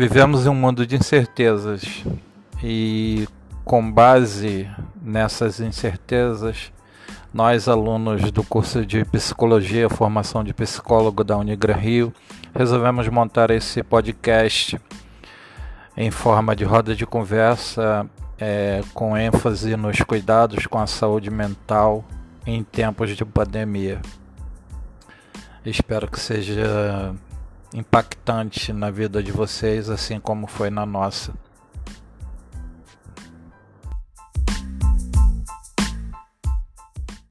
Vivemos em um mundo de incertezas e, com base nessas incertezas, nós, alunos do curso de Psicologia, formação de psicólogo da Unigran Rio, resolvemos montar esse podcast em forma de roda de conversa, é, com ênfase nos cuidados com a saúde mental em tempos de pandemia. Espero que seja impactante na vida de vocês, assim como foi na nossa.